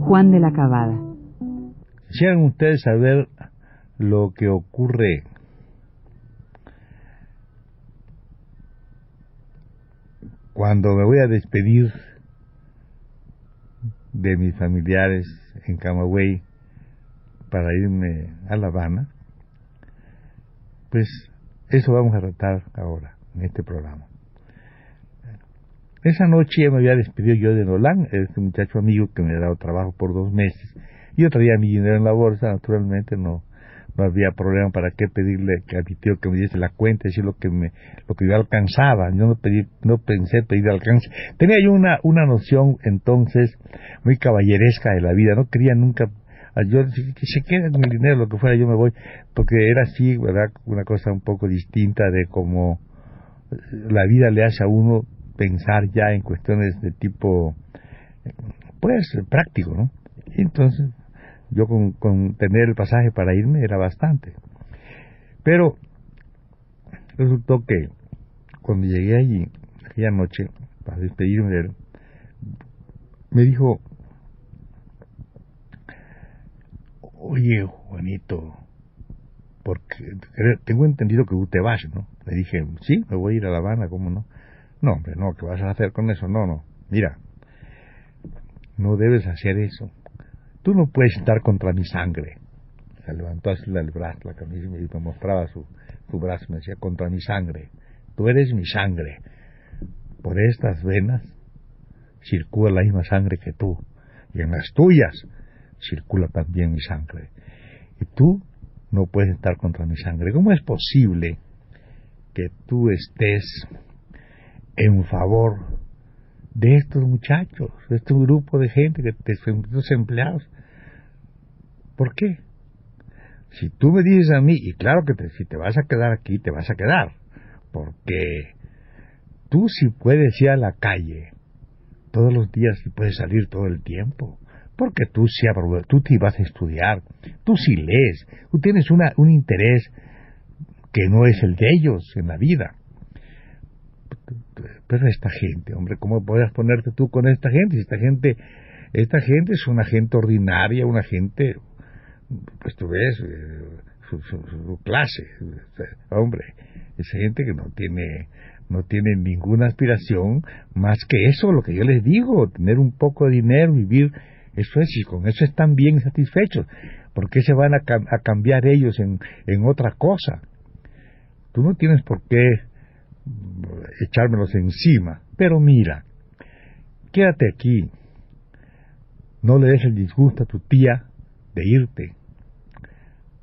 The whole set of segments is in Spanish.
Juan de la Cabada. Quisieran ustedes saber lo que ocurre cuando me voy a despedir de mis familiares en Camagüey para irme a La Habana, pues eso vamos a tratar ahora en este programa. Esa noche ya me había despedido yo de Nolan, este muchacho amigo que me ha dado trabajo por dos meses. Yo traía mi dinero en la bolsa, naturalmente no, no había problema para qué pedirle a mi tío que me diese la cuenta, decir lo que me, lo que yo alcanzaba, yo no pedí, no pensé pedir alcance. Tenía yo una, una noción entonces muy caballeresca de la vida, no quería nunca, yo que se quede mi dinero, lo que fuera, yo me voy, porque era así, verdad, una cosa un poco distinta de cómo la vida le hace a uno pensar ya en cuestiones de tipo, pues, práctico, ¿no? Y entonces yo con, con tener el pasaje para irme era bastante. Pero resultó que cuando llegué allí, aquella noche, para despedirme de él, me dijo, oye Juanito, porque tengo entendido que tú te vas, ¿no? Le dije, sí, me voy a ir a La Habana, ¿cómo no? No, hombre, no, ¿qué vas a hacer con eso? No, no, mira, no debes hacer eso tú no puedes estar contra mi sangre. Se levantó así el brazo, la camisa y me mostraba su, su brazo, me decía, contra mi sangre. Tú eres mi sangre. Por estas venas circula la misma sangre que tú. Y en las tuyas circula también mi sangre. Y tú no puedes estar contra mi sangre. ¿Cómo es posible que tú estés en favor de estos muchachos, de este grupo de gente, de estos empleados. ¿Por qué? Si tú me dices a mí, y claro que si te vas a quedar aquí, te vas a quedar, porque tú sí puedes ir a la calle todos los días y puedes salir todo el tiempo, porque tú sí tú te vas a estudiar, tú sí lees, tú tienes una, un interés que no es el de ellos en la vida. Pero esta gente, hombre, ¿cómo puedes ponerte tú con esta gente? Si esta gente, esta gente es una gente ordinaria, una gente, pues tú ves, eh, su, clase, hombre, esa gente que no tiene, no tiene ninguna aspiración más que eso, lo que yo les digo, tener un poco de dinero, vivir, eso es, y con eso están bien satisfechos. ¿Por qué se van a, a cambiar ellos en, en otra cosa? Tú no tienes por qué echármelos encima. Pero mira, quédate aquí. No le des el disgusto a tu tía de irte.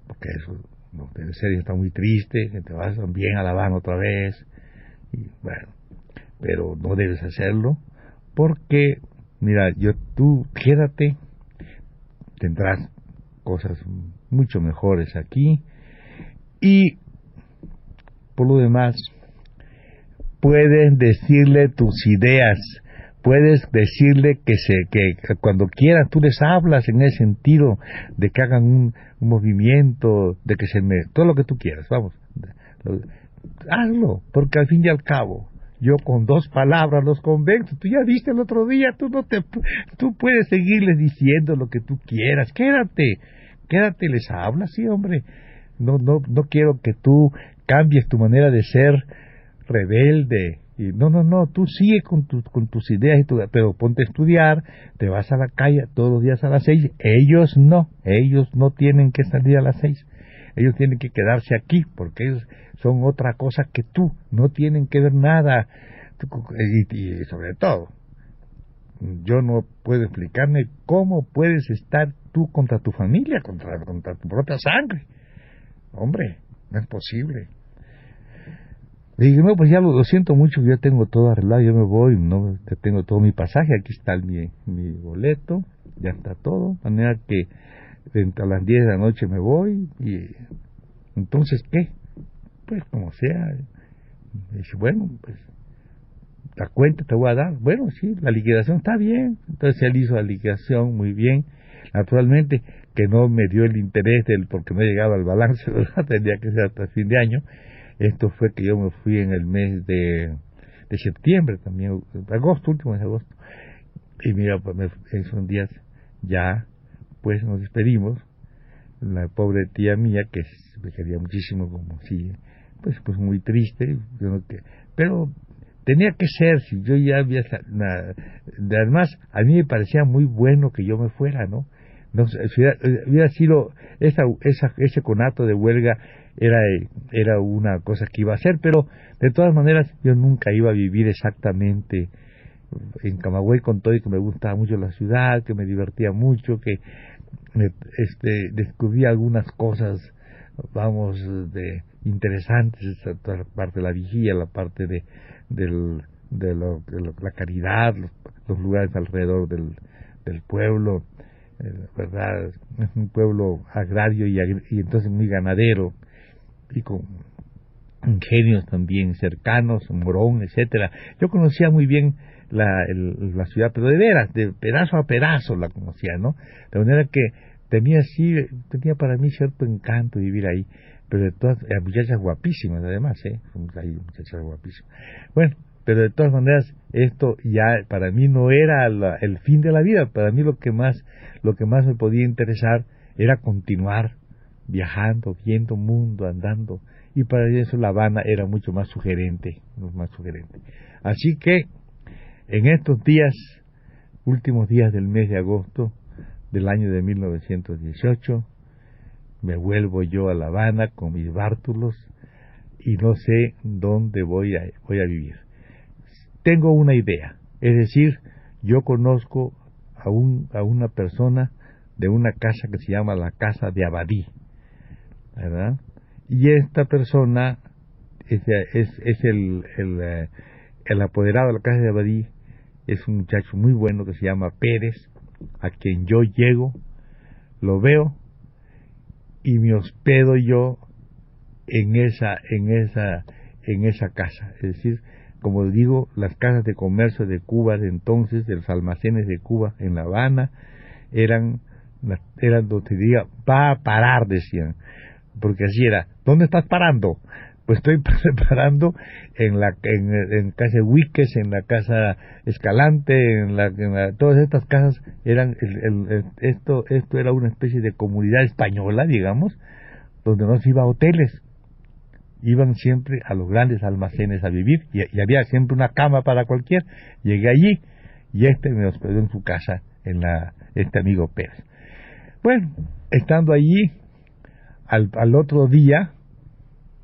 Porque eso no debe ser, está muy triste, que te vas bien a La otra vez. Y bueno, pero no debes hacerlo porque, mira, yo tú quédate, tendrás cosas mucho mejores aquí y por lo demás puedes decirle tus ideas, puedes decirle que se que cuando quieras tú les hablas en ese sentido de que hagan un, movimiento, de que se me todo lo que tú quieras, vamos. Hazlo, porque al fin y al cabo yo con dos palabras los convenzo. Tú ya viste el otro día, tú no te tú puedes seguirles diciendo lo que tú quieras. Quédate, quédate les hablas, sí, hombre. No no no quiero que tú cambies tu manera de ser rebelde. Y no, no, no, tú sigue con, con tus ideas, y tu, pero ponte a estudiar, te vas a la calle todos los días a las seis. Ellos no, ellos no tienen que salir a las seis. Ellos tienen que quedarse aquí, porque ellos son otra cosa que tú, no tienen que ver nada. Y, sobre todo, yo no puedo explicarme cómo puedes estar tú contra tu familia, contra, contra tu propia sangre. Hombre, no es posible. Le dije, no, pues ya lo, siento mucho, ya tengo todo arreglado, yo me voy, no tengo todo mi pasaje, aquí está mi, mi boleto, ya está todo, de manera que a las 10 de la noche me voy y entonces, ¿qué? Pues como sea, dice, bueno, pues la cuenta te voy a dar. Bueno, sí, la liquidación está bien. Entonces él hizo la liquidación muy bien. Naturalmente que no me dio el interés del porque no llegaba al balance, tendría que ser hasta el fin de año. Esto fue que yo me fui en el mes de, de septiembre también, agosto, último de agosto. Y mira, pues esos días ya, pues nos despedimos. La pobre tía mía, que me quería muchísimo, como si, pues, pues muy triste, pero tenía que ser, si yo ya había... Además, a mí me parecía muy bueno que yo me fuera, ¿no? no si hubiera sido esa, esa, ese conato de huelga era, era una cosa que iba a hacer, pero de todas maneras yo nunca iba a vivir exactamente en Camagüey con todo y que me gustaba mucho la ciudad, que me divertía mucho, que este, descubrí algunas cosas, vamos, de interesantes, la parte de la vigía, la parte de, del, de, la caridad, los, lugares alrededor del, del pueblo, eh, ¿verdad? Es un pueblo agrario y, y entonces muy ganadero y con ingenios también cercanos, Morón, etcétera. Yo conocía muy bien la, la ciudad, pero de veras, de pedazo a pedazo la conocía, ¿no? De manera que tenía así, tenía para mí cierto encanto vivir ahí, pero de todas, eh, muchachas guapísimas además, ¿eh? Muchachas guapísimas. Bueno, pero de todas maneras esto ya para mí no era el fin de la vida, para mí lo que más, lo que más me podía interesar era continuar viajando, viendo mundo, andando, y para eso La Habana era mucho más sugerente, más sugerente. Así que en estos días, últimos días del mes de agosto del año de 1918, me vuelvo yo a La Habana con mis bártulos y no sé dónde voy a, voy a vivir. Tengo una idea, es decir, yo conozco a, un, a una persona de una casa que se llama la Casa de Abadí, ¿verdad? Y esta persona es, es, el, eh, el apoderado de la Casa de Abadí, es un muchacho muy bueno que se llama Pérez, a quien yo llego, lo veo y me hospedo yo en esa en esa en esa casa, es decir, como digo, las casas de comercio de Cuba de entonces, de los almacenes de Cuba en La Habana, eran eran donde diga va a parar decían, porque así era, ¿dónde estás parando? pues estoy preparando en la en, en casa Huiques, en la casa Escalante, en, la, todas estas casas eran el, esto esto era una especie de comunidad española, digamos, donde no se iba a hoteles, iban siempre a los grandes almacenes a vivir y, había siempre una cama para cualquier. Llegué allí y este me hospedó en su casa, en la este amigo Pérez. Bueno, estando allí al, al otro día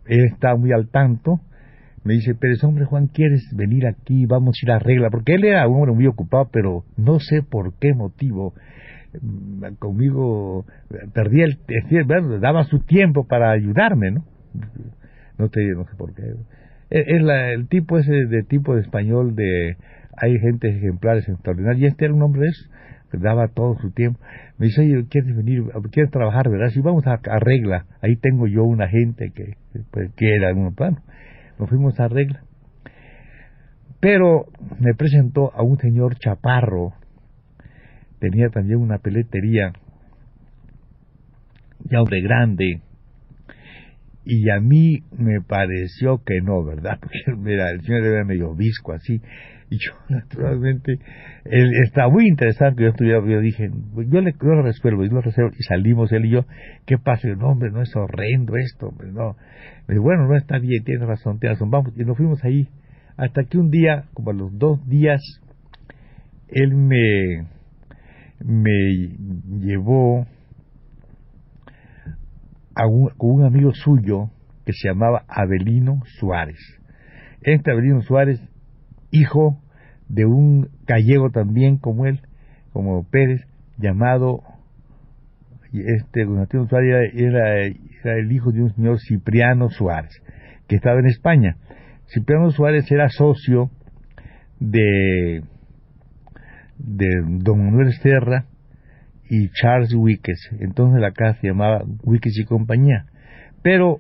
él estaba muy al tanto, me dice, Pérez, hombre Juan, ¿quieres venir aquí? Vamos a ir a regla, porque él era un hombre muy ocupado, pero no sé por qué motivo mm, conmigo perdía el, daba su tiempo para ayudarme, ¿no? No te no sé por qué. Es, el tipo de tipo de español de hay gente ejemplares extraordinarios y este era un hombre de daba todo su tiempo. Me dice, oye, ¿quieres venir? ¿Quieres trabajar, verdad? Si vamos a, regla, ahí tengo yo una gente que pues, quiera un plano. Nos fuimos a regla. Pero me presentó a un señor chaparro, tenía también una peletería, ya hombre grande, y a mí me pareció que no, ¿verdad? Porque mira, el señor era medio visco así, y yo, naturalmente, él está muy interesante. Yo, estuviera, yo dije, yo, le, lo resuelvo, yo lo resuelvo. Y salimos él y yo, ¿qué pasa? no, hombre, no es horrendo esto, hombre, no. Me bueno, no está bien, tienes razón, tienes razón. Vamos, y nos fuimos ahí. Hasta que un día, como a los dos días, él me, me llevó a un, con un amigo suyo que se llamaba Abelino Suárez. Este Abelino Suárez hijo de un gallego también como él, como Pérez, llamado este Suárez era, era, el hijo de un señor Cipriano Suárez, que estaba en España. Cipriano Suárez era socio de, de don Manuel Serra y Charles Wickes. Entonces la casa se llamaba Wickes y compañía. Pero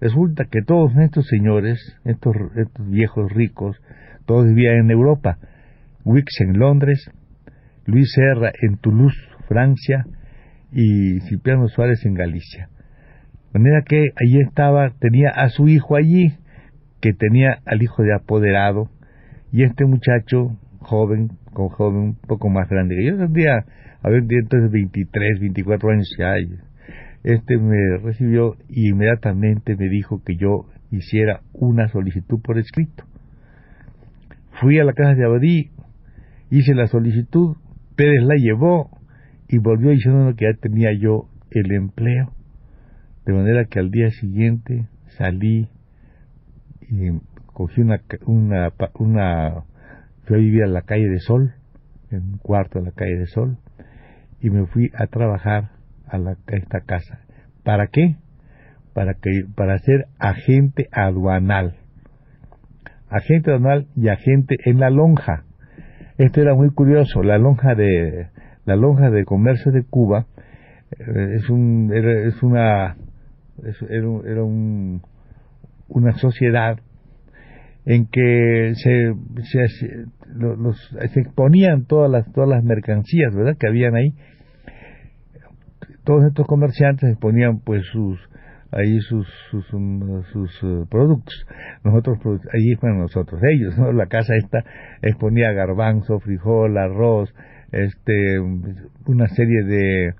resulta que todos estos señores, estos, estos viejos ricos, todos vivían en Europa. Wickes en Londres, Luis Serra en Toulouse, Francia, y Cipriano Suárez en Galicia. De manera que allí estaba, tenía a su hijo allí, que tenía al hijo de apoderado, y este muchacho, joven, con joven un poco más grande que yo, tendría, a ver, entonces 23, 24 años ya, este me recibió y inmediatamente me dijo que yo hiciera una solicitud por escrito. Fui a la casa de Abadí, hice la solicitud, Pérez la llevó y volvió diciendo que ya tenía yo el empleo. De manera que al día siguiente salí y cogí una, una, una, fui a vivir a la calle de Sol, en un cuarto de la calle de Sol, y me fui a trabajar a, la, esta casa. ¿Para qué? Para, que, para ser agente aduanal. Agente aduanal y agente en la lonja. Esto era muy curioso. La lonja de, la lonja de comercio de Cuba eh, es, un, es una era, un, una sociedad en que se, se, los, se exponían todas las todas las mercancías verdad que habían ahí todos estos comerciantes exponían pues sus ahí sus sus, sus uh, productos nosotros allí fueron nosotros ellos ¿no? la casa esta exponía garbanzo frijol arroz este una serie de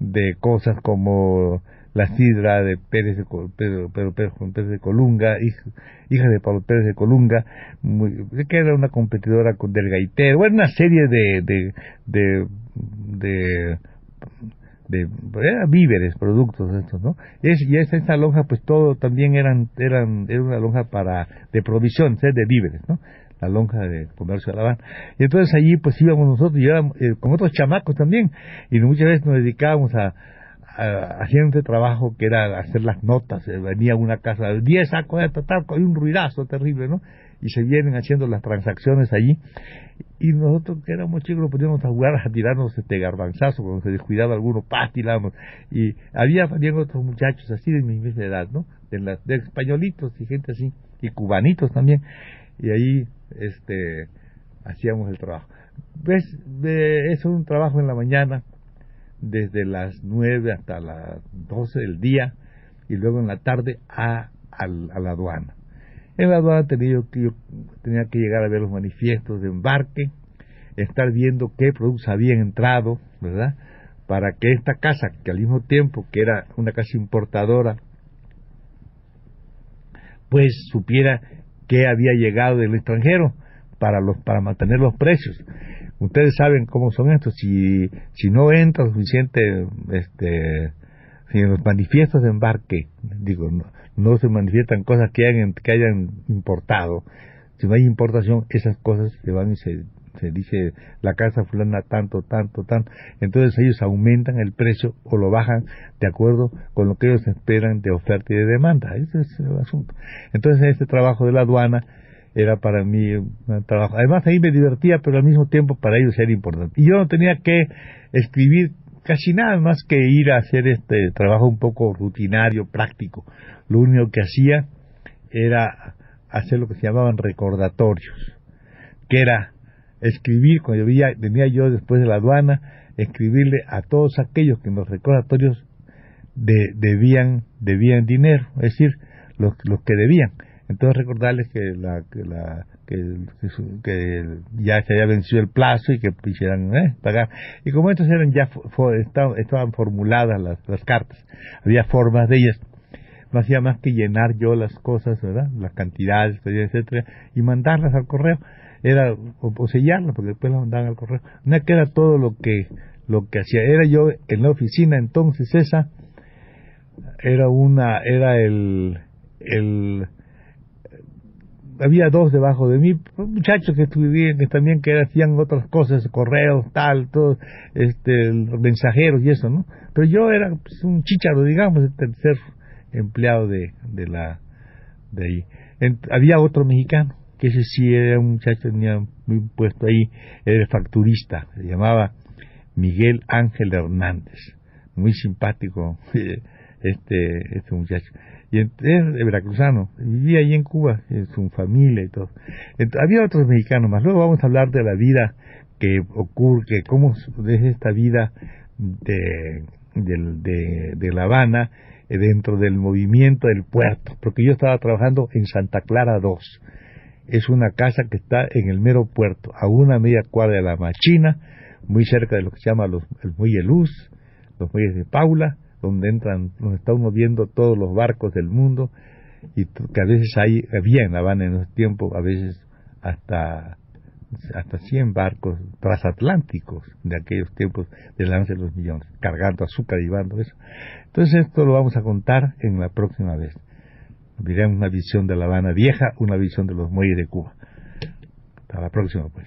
de cosas como la sidra de Pérez de, Pedro, Pérez de Colunga, hija, de Pablo Pérez de Colunga, que era una competidora con del gaitero, bueno, una serie de, de, de víveres, productos estos, ¿no? Es, y esa, esa lonja, pues todo también eran, eran, era una lonja para, de provisión, de víveres, ¿no? la lonja de comercio de La Habana. Y entonces allí pues íbamos nosotros, y íbamos, eh, con otros chamacos también, y muchas veces nos dedicábamos a, haciendo este trabajo que era hacer las notas, eh, venía una casa, 10 sacos de total, hay un ruidazo terrible, ¿no? Y se vienen haciendo las transacciones allí, y nosotros que éramos chicos nos poníamos a jugar, a tirarnos este garbanzazo, cuando se descuidaba alguno, pastilamos, y había también otros muchachos así de mi misma edad, ¿no? De, las, de españolitos y gente así, y cubanitos también, y ahí este hacíamos el trabajo. ¿Ves? es un trabajo en la mañana, desde las 9 hasta las 12 del día, y luego en la tarde a, a, la aduana. En la aduana tenía que, llegar a ver los manifiestos de embarque, estar viendo qué productos habían entrado, ¿verdad? Para que esta casa, que al mismo tiempo que era una casa importadora, pues supiera qué había llegado del extranjero para los para mantener los precios. Ustedes saben cómo son estos. Si si no entra suficiente este si en los manifiestos de embarque, digo, no, se manifiestan cosas que hayan, que hayan importado. Si no hay importación, esas cosas se van y se, se dice la casa fulana tanto, tanto, tanto. Entonces ellos aumentan el precio o lo bajan de acuerdo con lo que ellos esperan de oferta y de demanda. Ese es el asunto. Entonces este trabajo de la aduana era para mí un trabajo. Además ahí me divertía, pero al mismo tiempo para ellos era importante. Y yo no tenía que escribir casi nada más que ir a hacer este trabajo un poco rutinario, práctico. Lo único que hacía era hacer lo que se llamaban recordatorios, que era escribir, cuando venía yo después de la aduana, escribirle a todos aquellos que en los recordatorios debían, debían dinero, es decir, los, los que debían. Entonces recordarles que la, que, la, que, ya se había vencido el plazo y que quisieran eh, pagar. Y como estos eran ya estaban, formuladas las, las cartas, había formas de ellas, no hacía más que llenar yo las cosas, ¿verdad? Las cantidades, etcétera, y mandarlas al correo. Era, o, sellarlas, porque después las mandaban al correo. No era todo lo que, lo que hacía. Era yo en la oficina entonces esa, era una, era el, el, había dos debajo de mí, muchachos que estuvieron que también que hacían otras cosas, correos, tal, todo, este, mensajeros y eso, ¿no? Pero yo era pues, un chicharo, digamos, el tercer empleado de, de la, de ahí. había otro mexicano, que ese sí era un muchacho, tenía muy puesto ahí, era facturista, se llamaba Miguel Ángel Hernández, muy simpático este, este muchacho. Es veracruzano, vivía ahí en Cuba, en su familia y todo. había otros mexicanos más. Luego vamos a hablar de la vida que ocurre, que cómo es esta vida de, de, de La Habana eh, dentro del movimiento del puerto, porque yo estaba trabajando en Santa Clara 2. Es una casa que está en el mero puerto, a una media cuadra de la Machina, muy cerca de lo que se llama los, el Muelle Luz, los muelles de Paula, donde entran, donde está uno viendo todos los barcos del mundo, y que a veces hay, había en La Habana en ese tiempo, a veces hasta hasta 100 barcos transatlánticos de aquellos tiempos del lance de los millones, cargando azúcar y llevando eso. Entonces esto lo vamos a contar en la próxima vez. Diremos una visión de La Habana vieja, una visión de los muelles de Cuba. Hasta la próxima pues.